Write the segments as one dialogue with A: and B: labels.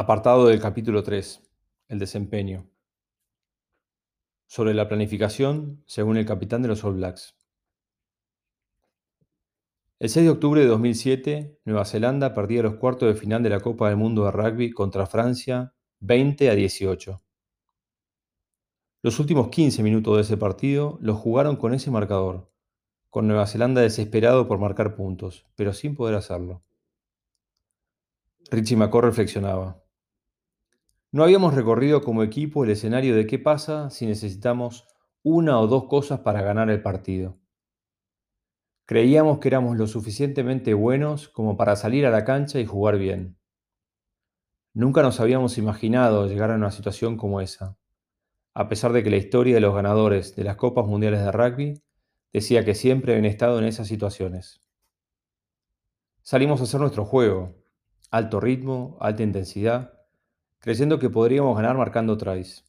A: Apartado del capítulo 3. El desempeño. Sobre la planificación, según el capitán de los All Blacks. El 6 de octubre de 2007, Nueva Zelanda perdía los cuartos de final de la Copa del Mundo de Rugby contra Francia 20 a 18. Los últimos 15 minutos de ese partido los jugaron con ese marcador, con Nueva Zelanda desesperado por marcar puntos, pero sin poder hacerlo. Richie McCaw reflexionaba. No habíamos recorrido como equipo el escenario de qué pasa si necesitamos una o dos cosas para ganar el partido. Creíamos que éramos lo suficientemente buenos como para salir a la cancha y jugar bien. Nunca nos habíamos imaginado llegar a una situación como esa, a pesar de que la historia de los ganadores de las Copas Mundiales de Rugby decía que siempre habían estado en esas situaciones. Salimos a hacer nuestro juego, alto ritmo, alta intensidad, creyendo que podríamos ganar marcando tries.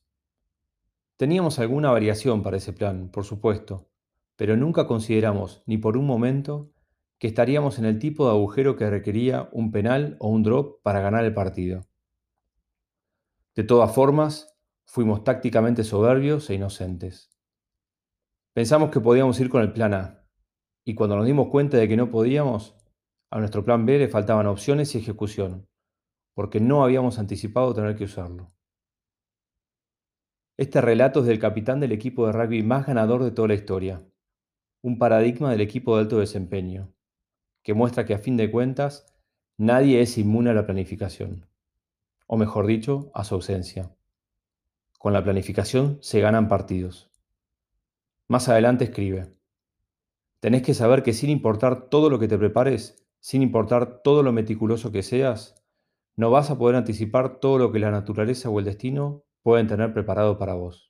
A: Teníamos alguna variación para ese plan, por supuesto, pero nunca consideramos ni por un momento que estaríamos en el tipo de agujero que requería un penal o un drop para ganar el partido. De todas formas, fuimos tácticamente soberbios e inocentes. Pensamos que podíamos ir con el plan A, y cuando nos dimos cuenta de que no podíamos, a nuestro plan B le faltaban opciones y ejecución porque no habíamos anticipado tener que usarlo. Este relato es del capitán del equipo de rugby más ganador de toda la historia, un paradigma del equipo de alto desempeño, que muestra que a fin de cuentas nadie es inmune a la planificación, o mejor dicho, a su ausencia. Con la planificación se ganan partidos. Más adelante escribe, tenés que saber que sin importar todo lo que te prepares, sin importar todo lo meticuloso que seas, no vas a poder anticipar todo lo que la naturaleza o el destino pueden tener preparado para vos.